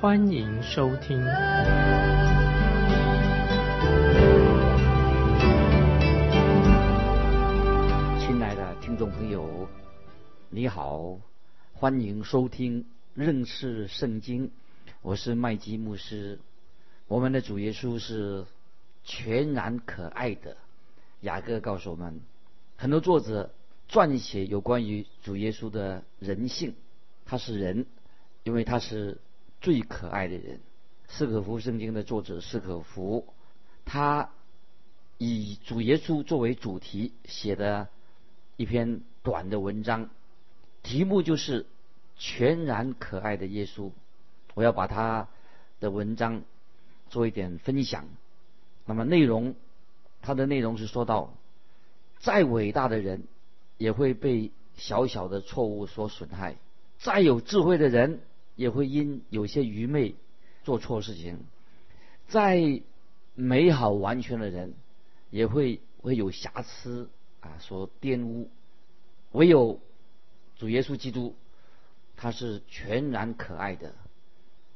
欢迎收听。亲爱的听众朋友，你好，欢迎收听认识圣经。我是麦基牧师。我们的主耶稣是全然可爱的。雅各告诉我们，很多作者撰写有关于主耶稣的人性，他是人，因为他是最可爱的人。斯可夫圣经的作者斯可夫，他以主耶稣作为主题写的一篇短的文章，题目就是“全然可爱的耶稣”。我要把他的文章做一点分享。那么内容。他的内容是说到，再伟大的人也会被小小的错误所损害；再有智慧的人也会因有些愚昧做错事情；再美好完全的人也会会有瑕疵啊所玷污。唯有主耶稣基督，他是全然可爱的。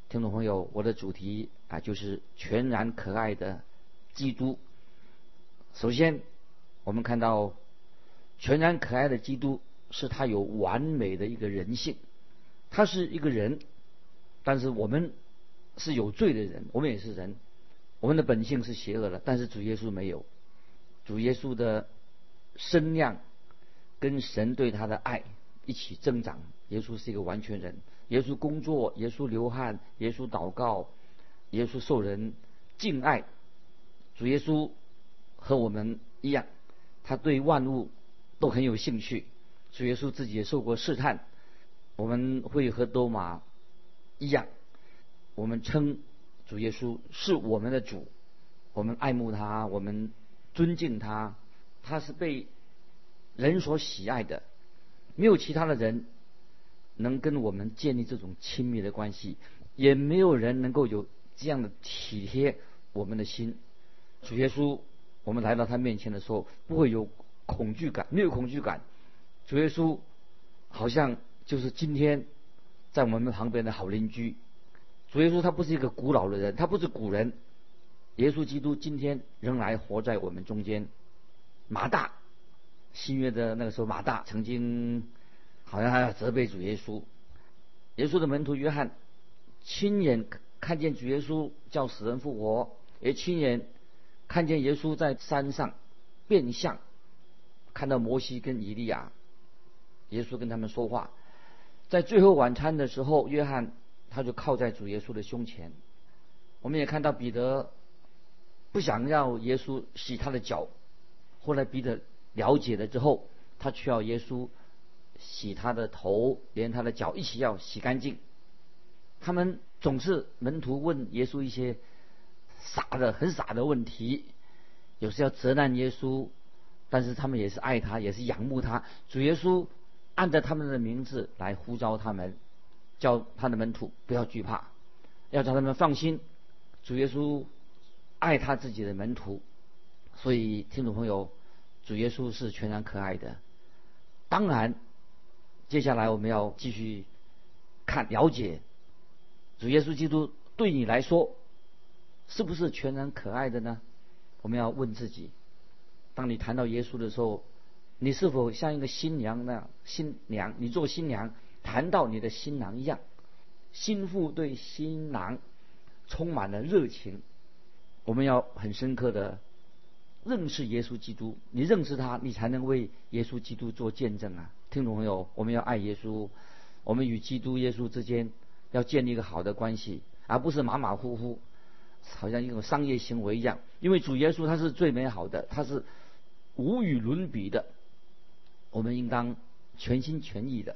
听众朋友，我的主题啊就是全然可爱的基督。首先，我们看到全然可爱的基督是他有完美的一个人性，他是一个人，但是我们是有罪的人，我们也是人，我们的本性是邪恶的，但是主耶稣没有，主耶稣的身量跟神对他的爱一起增长，耶稣是一个完全人，耶稣工作，耶稣流汗，耶稣祷告，耶稣受人敬爱，主耶稣。和我们一样，他对万物都很有兴趣。主耶稣自己也受过试探。我们会和多马一样，我们称主耶稣是我们的主，我们爱慕他，我们尊敬他，他是被人所喜爱的。没有其他的人能跟我们建立这种亲密的关系，也没有人能够有这样的体贴我们的心。主耶稣。我们来到他面前的时候，不会有恐惧感，没有恐惧感。主耶稣好像就是今天在我们旁边的好邻居。主耶稣他不是一个古老的人，他不是古人。耶稣基督今天仍然活在我们中间。马大，新约的那个时候，马大曾经好像还要责备主耶稣。耶稣的门徒约翰亲眼看见主耶稣叫死人复活，也亲眼。看见耶稣在山上变相，看到摩西跟以利亚，耶稣跟他们说话。在最后晚餐的时候，约翰他就靠在主耶稣的胸前。我们也看到彼得不想要耶稣洗他的脚，后来彼得了解了之后，他需要耶稣洗他的头，连他的脚一起要洗干净。他们总是门徒问耶稣一些。傻的很傻的问题，有时要责难耶稣，但是他们也是爱他，也是仰慕他。主耶稣按照他们的名字来呼召他们，叫他的门徒不要惧怕，要叫他们放心。主耶稣爱他自己的门徒，所以听众朋友，主耶稣是全然可爱的。当然，接下来我们要继续看了解主耶稣基督对你来说。是不是全然可爱的呢？我们要问自己：当你谈到耶稣的时候，你是否像一个新娘那样？新娘，你做新娘，谈到你的新郎一样，心腹对新郎充满了热情。我们要很深刻的认识耶稣基督，你认识他，你才能为耶稣基督做见证啊！听众朋友，我们要爱耶稣，我们与基督耶稣之间要建立一个好的关系，而不是马马虎虎。好像一种商业行为一样，因为主耶稣他是最美好的，他是无与伦比的。我们应当全心全意的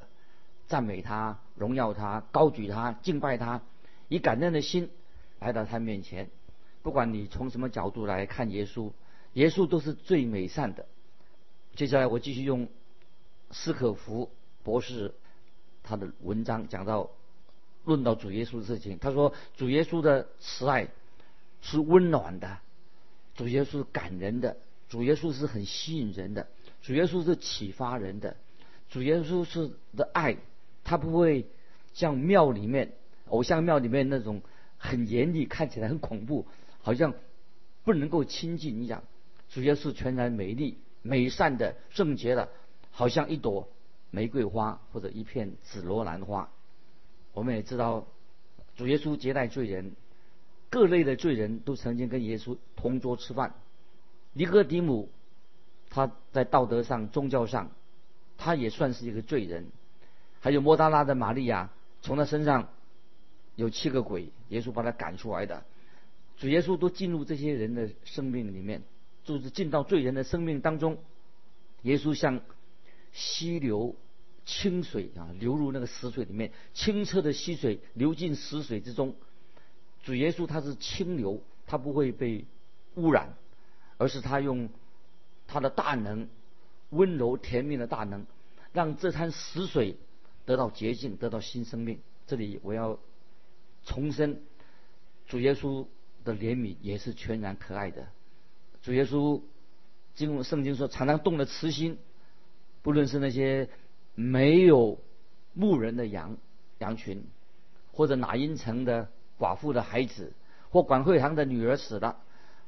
赞美他、荣耀他、高举他、敬拜他，以感恩的心来到他面前。不管你从什么角度来看耶稣，耶稣都是最美善的。接下来我继续用斯可夫博士他的文章讲到论到主耶稣的事情。他说主耶稣的慈爱是温暖的，主耶稣感人的，主耶稣是很吸引人的，主耶稣是启发人的，主耶稣是的爱，他不会像庙里面偶像庙里面那种很严厉，看起来很恐怖。好像不能够亲近一样，主耶稣全然美丽、美善的、圣洁的，好像一朵玫瑰花或者一片紫罗兰花。我们也知道，主耶稣接待罪人，各类的罪人都曾经跟耶稣同桌吃饭。尼哥底母，他在道德上、宗教上，他也算是一个罪人。还有莫大拉的玛利亚，从他身上有七个鬼，耶稣把他赶出来的。主耶稣都进入这些人的生命里面，就是进到罪人的生命当中。耶稣像溪流清水啊，流入那个死水里面，清澈的溪水流进死水之中。主耶稣他是清流，他不会被污染，而是他用他的大能，温柔甜蜜的大能，让这滩死水得到洁净，得到新生命。这里我要重申，主耶稣。的怜悯也是全然可爱的。主耶稣经圣经说，常常动了慈心，不论是那些没有牧人的羊羊群，或者哪因城的寡妇的孩子，或管会堂的女儿死了，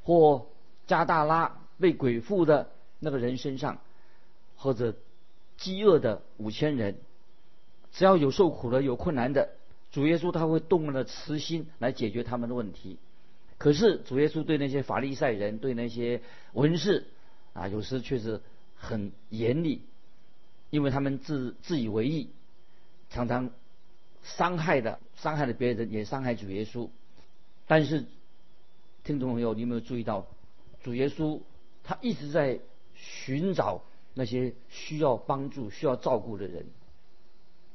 或加大拉被鬼附的那个人身上，或者饥饿的五千人，只要有受苦的、有困难的，主耶稣他会动了慈心来解决他们的问题。可是主耶稣对那些法利赛人、对那些文士啊，有时却是很严厉，因为他们自自以为意，常常伤害的伤害了别人，也伤害主耶稣。但是听众朋友，你有没有注意到，主耶稣他一直在寻找那些需要帮助、需要照顾的人。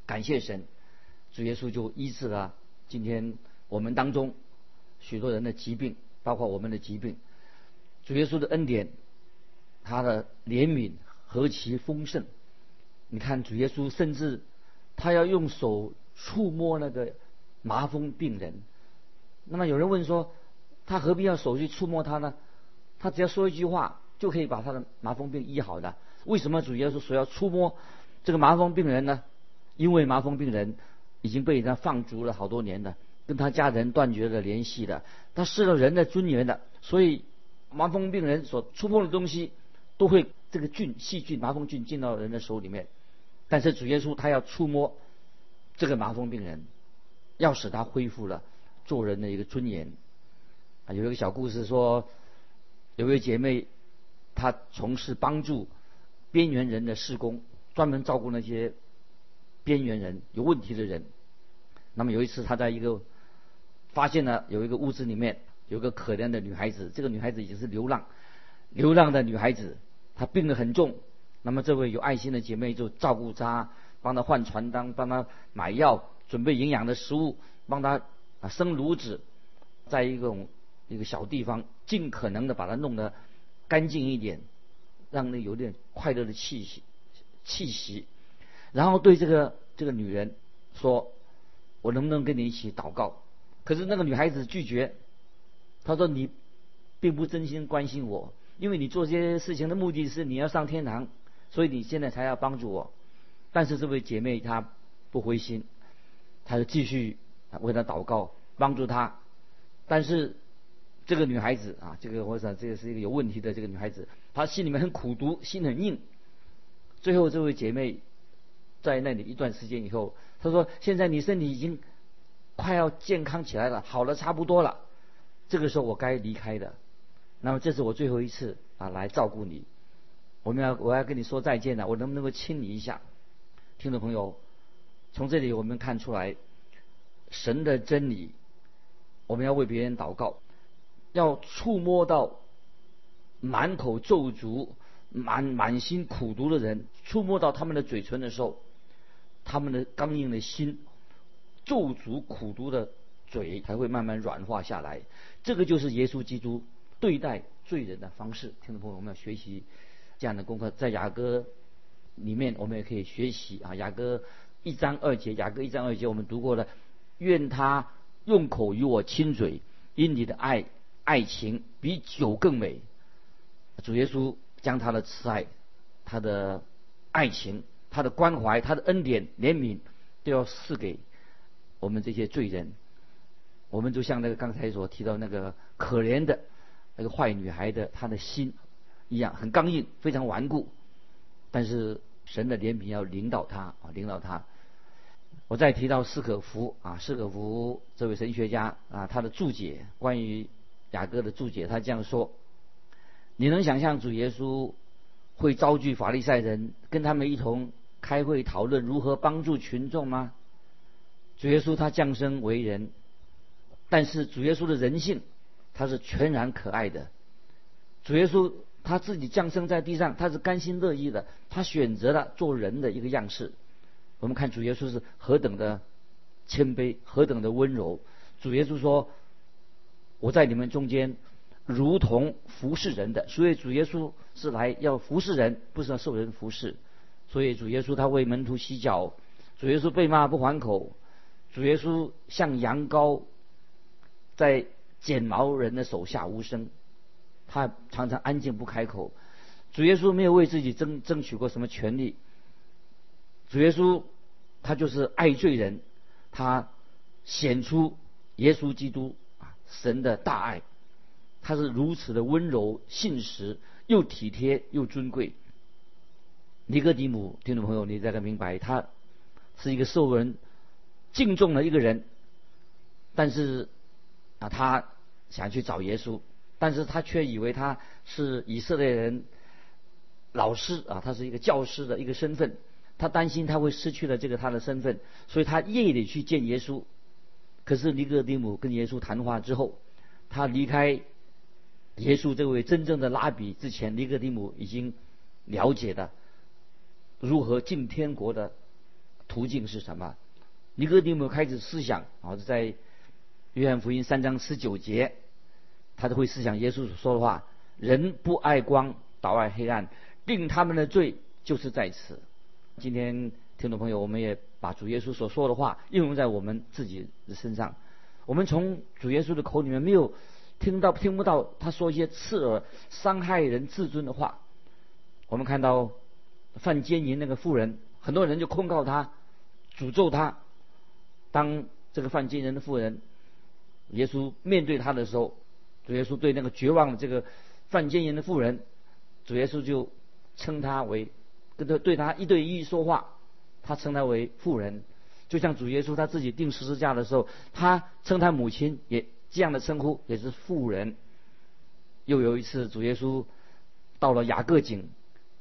感谢神，主耶稣就医治了今天我们当中。许多人的疾病，包括我们的疾病，主耶稣的恩典，他的怜悯何其丰盛！你看主耶稣甚至他要用手触摸那个麻风病人。那么有人问说，他何必要手去触摸他呢？他只要说一句话就可以把他的麻风病医好的。为什么主耶稣说要触摸这个麻风病人呢？因为麻风病人已经被人家放逐了好多年了。跟他家人断绝了联系的，他失了人的尊严的，所以麻风病人所触碰的东西，都会这个菌细菌麻风菌进到人的手里面。但是主耶稣他要触摸这个麻风病人，要使他恢复了做人的一个尊严。啊，有一个小故事说，有位姐妹，她从事帮助边缘人的施工，专门照顾那些边缘人有问题的人。那么有一次，她在一个发现了有一个屋子里面有个可怜的女孩子，这个女孩子已经是流浪，流浪的女孩子，她病得很重。那么这位有爱心的姐妹就照顾她，帮她换床单，帮她买药，准备营养的食物，帮她啊生炉子，在一种一个小地方，尽可能的把它弄得干净一点，让那有点快乐的气息气息。然后对这个这个女人说：“我能不能跟你一起祷告？”可是那个女孩子拒绝，她说：“你并不真心关心我，因为你做这些事情的目的是你要上天堂，所以你现在才要帮助我。”但是这位姐妹她不灰心，她就继续为她祷告，帮助她。但是这个女孩子啊，这个我想这个是一个有问题的这个女孩子，她心里面很苦毒，心很硬。最后这位姐妹在那里一段时间以后，她说：“现在你身体已经……”快要健康起来了，好了差不多了，这个时候我该离开的。那么这是我最后一次啊来照顾你，我们要我要跟你说再见了，我能不能够亲你一下？听众朋友，从这里我们看出来神的真理，我们要为别人祷告，要触摸到满口咒诅、满满心苦毒的人，触摸到他们的嘴唇的时候，他们的刚硬的心。咒诅苦毒的嘴才会慢慢软化下来。这个就是耶稣基督对待罪人的方式。听众朋友，我们要学习这样的功课，在雅歌里面我们也可以学习啊。雅歌一章二节，雅歌一章二节我们读过了。愿他用口与我亲嘴，因你的爱爱情比酒更美。主耶稣将他的慈爱、他的爱情、他的关怀、他的恩典、怜悯，都要赐给我们这些罪人。我们就像那个刚才所提到那个可怜的那个坏女孩的她的心一样，很刚硬，非常顽固。但是神的怜悯要领导他啊，领导他。我再提到斯可夫啊，斯可夫这位神学家啊，他的注解关于雅各的注解，他这样说：你能想象主耶稣会召集法利赛人，跟他们一同开会讨论如何帮助群众吗？主耶稣他降生为人，但是主耶稣的人性他是全然可爱的。主耶稣他自己降生在地上，他是甘心乐意的，他选择了做人的一个样式。我们看主耶稣是何等的谦卑，何等的温柔。主耶稣说：“我在你们中间，如同服侍人的。”所以主耶稣是来要服侍人，不是要受人服侍。所以主耶稣他为门徒洗脚，主耶稣被骂不还口，主耶稣像羊羔在剪毛人的手下无声，他常常安静不开口。主耶稣没有为自己争争取过什么权利。主耶稣，他就是爱罪人，他显出耶稣基督神的大爱，他是如此的温柔信实，又体贴又尊贵。尼哥底母，听众朋友，你大概明白，他是一个受人敬重的一个人，但是啊，他想去找耶稣，但是他却以为他是以色列人老师啊，他是一个教师的一个身份。他担心他会失去了这个他的身份，所以他夜里去见耶稣。可是尼哥底母跟耶稣谈话之后，他离开耶稣这位真正的拉比之前，尼哥底母已经了解的如何进天国的途径是什么。尼哥底母开始思想，啊，在约翰福音三章十九节，他都会思想耶稣所说的话：人不爱光，倒爱黑暗，定他们的罪就是在此。今天听众朋友，我们也把主耶稣所说的话应用在我们自己的身上。我们从主耶稣的口里面没有听到、听不到他说一些刺耳、伤害人自尊的话。我们看到犯奸淫那个妇人，很多人就控告他、诅咒他。当这个犯奸淫的妇人，耶稣面对他的时候，主耶稣对那个绝望的这个犯奸淫的妇人，主耶稣就称他为。跟他对他一对一说话，他称他为妇人，就像主耶稣他自己钉十字架的时候，他称他母亲也这样的称呼，也是妇人。又有一次，主耶稣到了雅各井，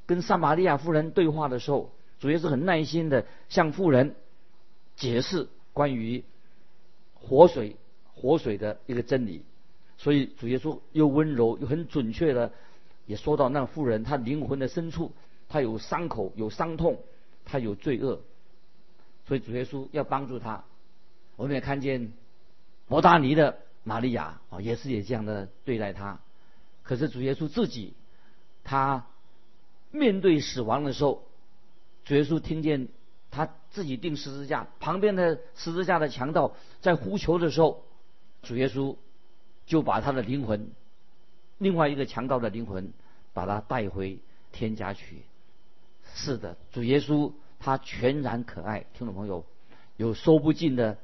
跟撒玛利亚妇人对话的时候，主耶稣很耐心的向妇人解释关于活水、活水的一个真理。所以主耶稣又温柔又很准确的也说到那妇人她灵魂的深处。他有伤口，有伤痛，他有罪恶，所以主耶稣要帮助他。我们也看见摩达尼的玛利亚啊，也是也这样的对待他。可是主耶稣自己，他面对死亡的时候，主耶稣听见他自己钉十字架旁边的十字架的强盗在呼求的时候，主耶稣就把他的灵魂，另外一个强盗的灵魂，把他带回天家去。是的，主耶稣他全然可爱，听众朋友，有说不尽的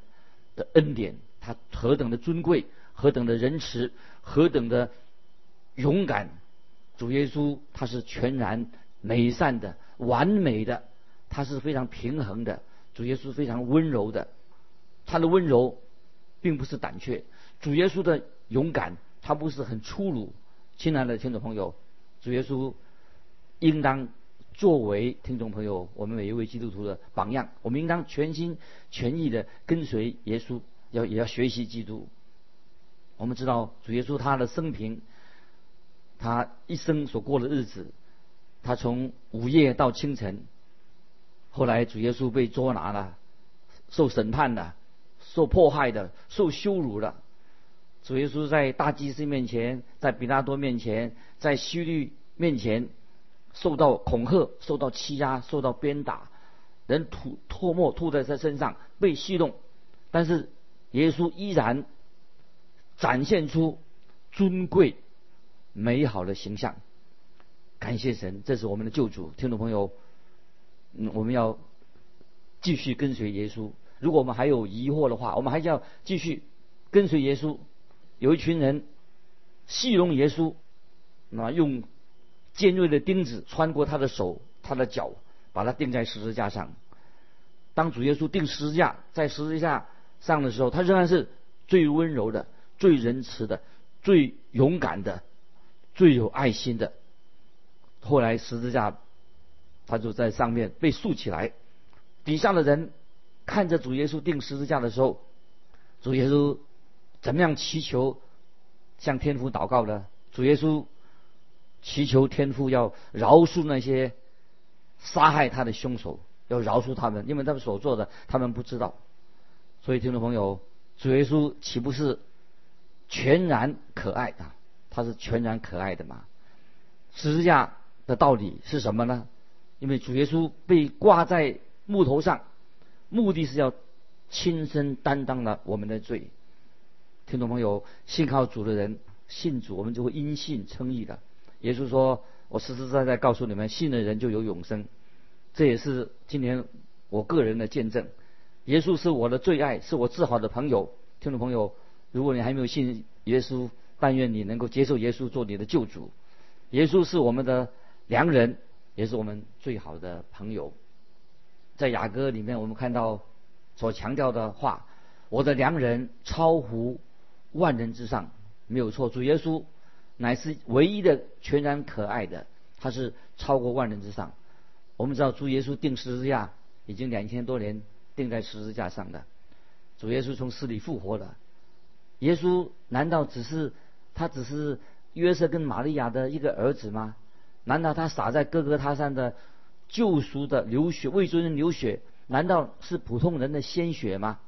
的恩典，他何等的尊贵，何等的仁慈，何等的勇敢。主耶稣他是全然美善的、完美的，他是非常平衡的。主耶稣非常温柔的，他的温柔并不是胆怯。主耶稣的勇敢，他不是很粗鲁。亲爱的听众朋友，主耶稣应当。作为听众朋友，我们每一位基督徒的榜样，我们应当全心全意的跟随耶稣，要也要学习基督。我们知道主耶稣他的生平，他一生所过的日子，他从午夜到清晨，后来主耶稣被捉拿了，受审判了，受迫害的、受羞辱的。主耶稣在大祭司面前，在比拉多面前，在希律面前，受到恐吓、受到欺压、受到鞭打，人吐唾沫吐在他身上，被戏弄。但是耶稣依然展现出尊贵、美好的形象。感谢神，这是我们的救主。听众朋友，嗯，我们要继续跟随耶稣。如果我们还有疑惑的话，我们还是要继续跟随耶稣。有一群人戏弄耶稣，那用尖锐的钉子穿过他的手、他的脚，把他钉在十字架上。当主耶稣钉十字架在十字架上的时候，他仍然是最温柔的、最仁慈的、最勇敢的、最有爱心的。后来十字架，他就在上面被竖起来，底下的人看着主耶稣钉十字架的时候，主耶稣怎么样祈求向天父祷告呢？主耶稣祈求天父要饶恕那些杀害他的凶手，要饶恕他们，因为他们所做的他们不知道。所以听众朋友，主耶稣岂不是全然可爱啊？他是全然可爱的嘛？十字架。的道理是什么呢？因为主耶稣被挂在木头上，目的是要亲身担当了我们的罪。听众朋友，信靠主的人，信主，我们就会因信称义的。耶稣说：“我实实在在告诉你们，信的人就有永生。”这也是今天我个人的见证。耶稣是我的最爱，是我最好的朋友。听众朋友，如果你还没有信耶稣，但愿你能够接受耶稣做你的救主。耶稣是我们的。良人也是我们最好的朋友，在雅歌里面，我们看到所强调的话：“我的良人超乎万人之上。”没有错，主耶稣乃是唯一的全然可爱的，他是超过万人之上。我们知道，主耶稣钉十字架已经两千多年钉在十字架上的，主耶稣从死里复活了。耶稣难道只是他只是约瑟跟玛利亚的一个儿子吗？难道他洒在哥哥他山的救赎的流血，为尊人流血，难道是普通人的鲜血吗？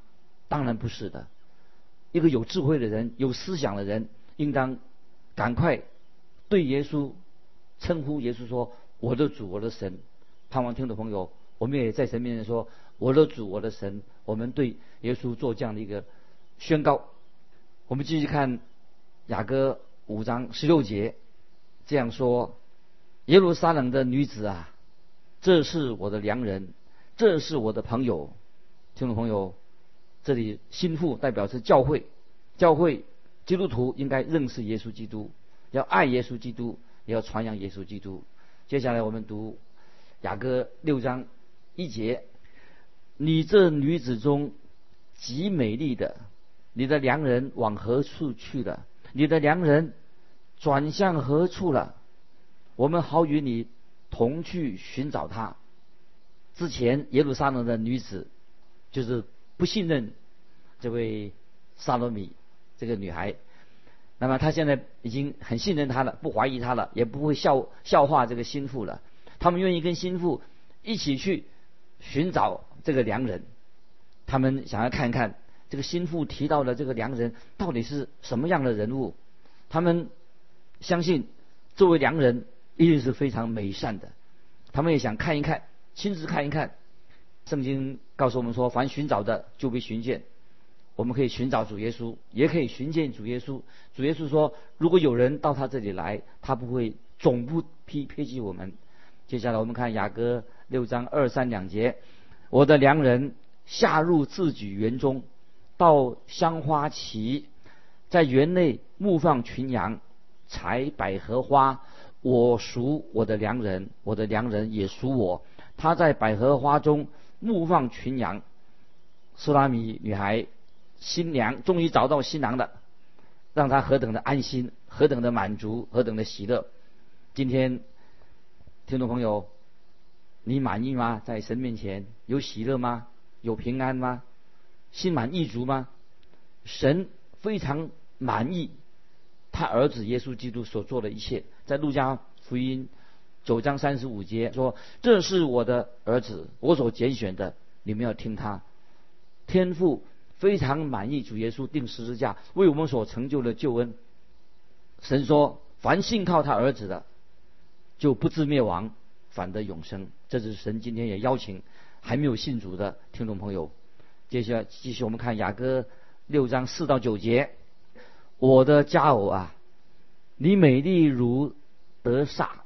当然不是的。一个有智慧的人、有思想的人，应当赶快对耶稣称呼耶稣说：“我的主，我的神。”盼望听的朋友，我们也在神面前说：“我的主，我的神。”我们对耶稣做这样的一个宣告。我们继续看雅歌五章十六节，这样说。耶路撒冷的女子啊，这是我的良人，这是我的朋友。听众朋友，这里心腹代表是教会，教会基督徒应该认识耶稣基督，要爱耶稣基督，也要传扬耶稣基督。接下来我们读雅歌六章一节：你这女子中极美丽的，你的良人往何处去了？你的良人转向何处了？我们好与你同去寻找他。之前耶路撒冷的女子就是不信任这位萨罗米这个女孩，那么她现在已经很信任他了，不怀疑他了，也不会笑笑话这个心腹了。他们愿意跟心腹一起去寻找这个良人，他们想要看看这个心腹提到的这个良人到底是什么样的人物。他们相信作为良人。一定是非常美善的，他们也想看一看，亲自看一看。圣经告诉我们说，凡寻找的就被寻见。我们可以寻找主耶稣，也可以寻见主耶稣。主耶稣说，如果有人到他这里来，他不会总不批批击我们。接下来我们看雅歌六章二三两节：我的良人下入自己园中，到香花旗，在园内牧放群羊，采百合花。我属我的良人，我的良人也属我。他在百合花中牧放群羊。苏拉米女孩新娘终于找到新郎了，让他何等的安心，何等的满足，何等的喜乐。今天，听众朋友，你满意吗？在神面前有喜乐吗？有平安吗？心满意足吗？神非常满意。他儿子耶稣基督所做的一切，在路加福音九章三十五节说：“这是我的儿子，我所拣选的，你们要听他。”天父非常满意主耶稣定十字架为我们所成就的救恩。神说：“凡信靠他儿子的，就不至灭亡，反得永生。”这是神今天也邀请还没有信主的听众朋友。接下来继续我们看雅歌六章四到九节：“我的佳偶啊，你美丽如德萨，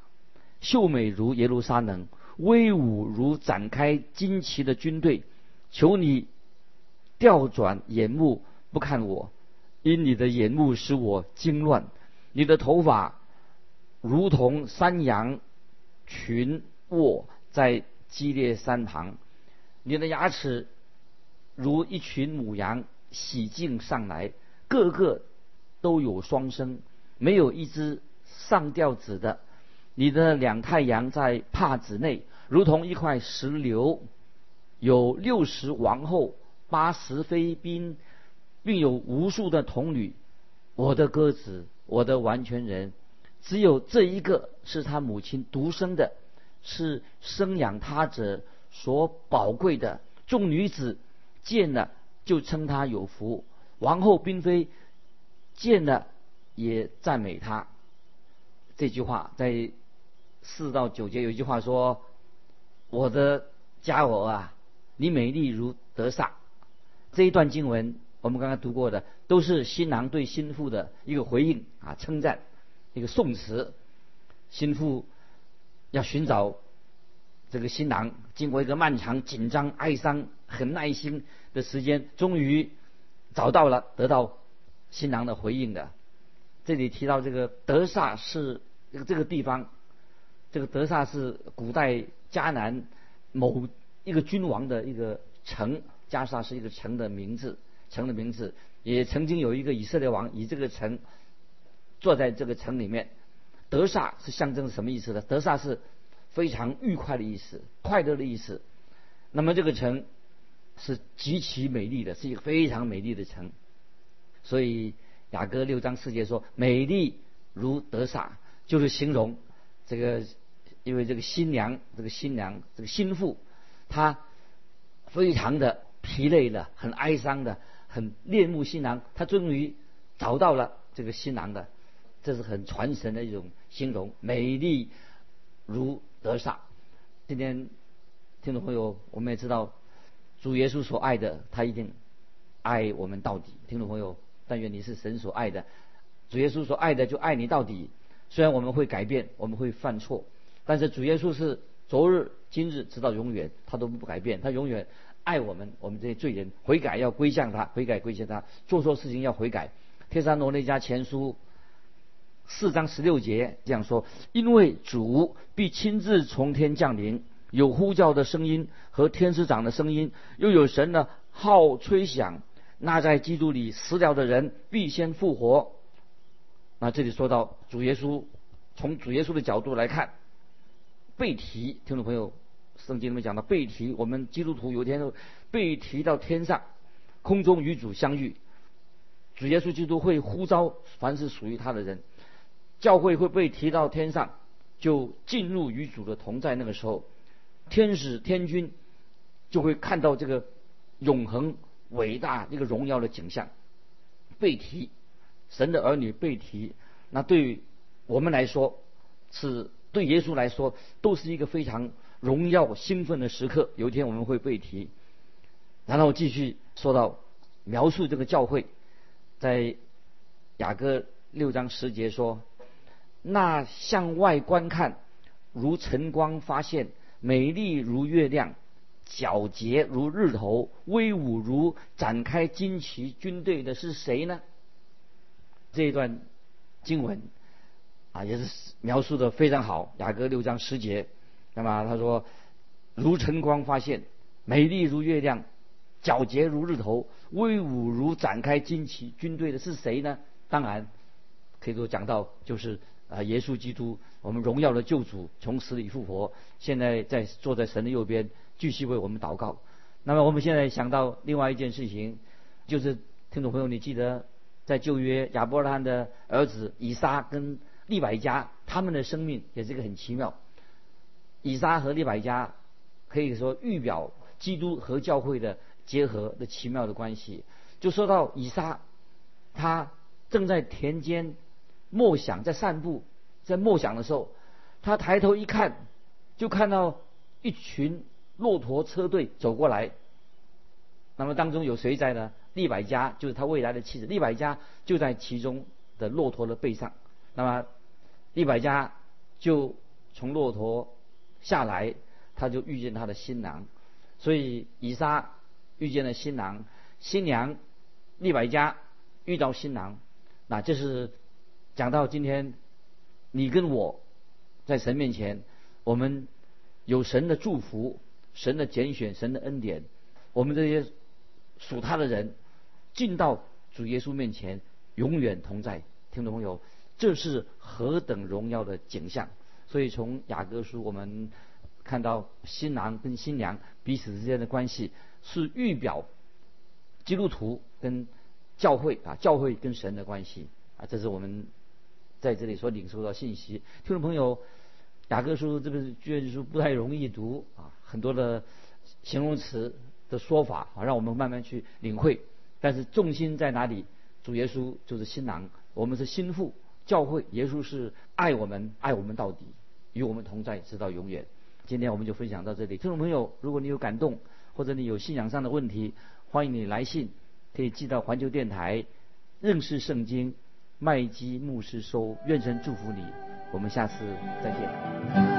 秀美如耶路撒冷，威武如展开旌旗的军队。求你调转眼目不看我，因你的眼目使我惊乱。”你的头发如同山羊群卧在激烈山旁，你的牙齿如一群母羊洗净上来，个个都有双生，没有一只上吊子的。你的两太阳在帕子内，如同一块石榴，有六十王后，八十妃嫔，并有无数的童女。我的鸽子。我的完全人，只有这一个是他母亲独生的，是生养他者所宝贵的。众女子见了就称他有福，王后嫔妃见了也赞美他。这句话在四到九节有一句话说：“我的佳偶啊，你美丽如德萨。”这一段经文。我们刚刚读过的都是新郎对新妇的一个回应啊，称赞一个颂词。新妇要寻找这个新郎，经过一个漫长、紧张、哀伤、很耐心的时间，终于找到了，得到新郎的回应的。这里提到这个德萨是这个这个地方，这个德萨是古代迦南某一个君王的一个城，加沙是一个城的名字。城的名字也曾经有一个以色列王以这个城坐在这个城里面。德萨是象征什么意思呢？德萨是非常愉快的意思，快乐的意思。那么这个城是极其美丽的，是一个非常美丽的城。所以雅歌六章四节说：“美丽如德萨”，就是形容这个，因为这个新娘，这个新娘，这个心腹，她非常的疲累的，很哀伤的。很恋慕新郎，他终于找到了这个新郎的，这是很传神的一种形容，美丽如德萨。今天听众朋友，我们也知道主耶稣所爱的，他一定爱我们到底。听众朋友，但愿你是神所爱的，主耶稣所爱的就爱你到底。虽然我们会改变，我们会犯错，但是主耶稣是昨日、今日直到永远，他都不改变，他永远。爱我们，我们这些罪人悔改要归向他，悔改归向他，做错事情要悔改。天山罗那家前书四章十六节这样说：因为主必亲自从天降临，有呼叫的声音和天使长的声音，又有神的号吹响。那在基督里死了的人必先复活。那这里说到主耶稣，从主耶稣的角度来看，被提，听众朋友。圣经里面讲到被提，我们基督徒有一天被提到天上，空中与主相遇，主耶稣基督会呼召凡是属于他的人，教会会被提到天上，就进入与主的同在。那个时候，天使天君就会看到这个永恒伟大一个荣耀的景象。被提，神的儿女被提，那对于我们来说，是对耶稣来说，都是一个非常。荣耀兴奋的时刻，有一天我们会被提。然后继续说到描述这个教会，在雅各六章十节说：“那向外观看，如晨光发现，美丽如月亮，皎洁如日头，威武如展开旌旗军队的是谁呢？”这一段经文啊，也是描述的非常好。雅各六章十节。那么他说，如晨光发现，美丽如月亮，皎洁如日头，威武如展开旌旗军队的是谁呢？当然，可以说讲到就是啊，耶稣基督，我们荣耀的救主，从死里复活，现在在坐在神的右边，继续为我们祷告。那么我们现在想到另外一件事情，就是听众朋友，你记得在旧约亚伯拉罕的儿子以撒跟利百加，他们的生命也是一个很奇妙。以撒和利百加可以说预表基督和教会的结合的奇妙的关系。就说到以撒，他正在田间默想，在散步，在默想的时候，他抬头一看，就看到一群骆驼车队走过来。那么当中有谁在呢？利百加就是他未来的妻子，利百加就在其中的骆驼的背上。那么利百加就从骆驼下来，他就遇见他的新郎。所以以撒遇见了新郎，新娘利百加遇到新郎。那这是讲到今天，你跟我在神面前，我们有神的祝福、神的拣选、神的恩典，我们这些。属他的人进到主耶稣面前，永远同在。听众朋友，这是何等荣耀的景象！所以从雅各书我们看到新郎跟新娘彼此之间的关系，是预表基督徒跟教会啊，教会跟神的关系啊。这是我们在这里所领受到信息。听众朋友，雅各书这本卷书不太容易读啊，很多的形容词。的说法啊，让我们慢慢去领会。但是重心在哪里？主耶稣就是新郎，我们是心腹，教会耶稣是爱我们，爱我们到底，与我们同在，直到永远。今天我们就分享到这里。听众朋友，如果你有感动，或者你有信仰上的问题，欢迎你来信，可以寄到环球电台认识圣经麦基牧师收。愿神祝福你，我们下次再见。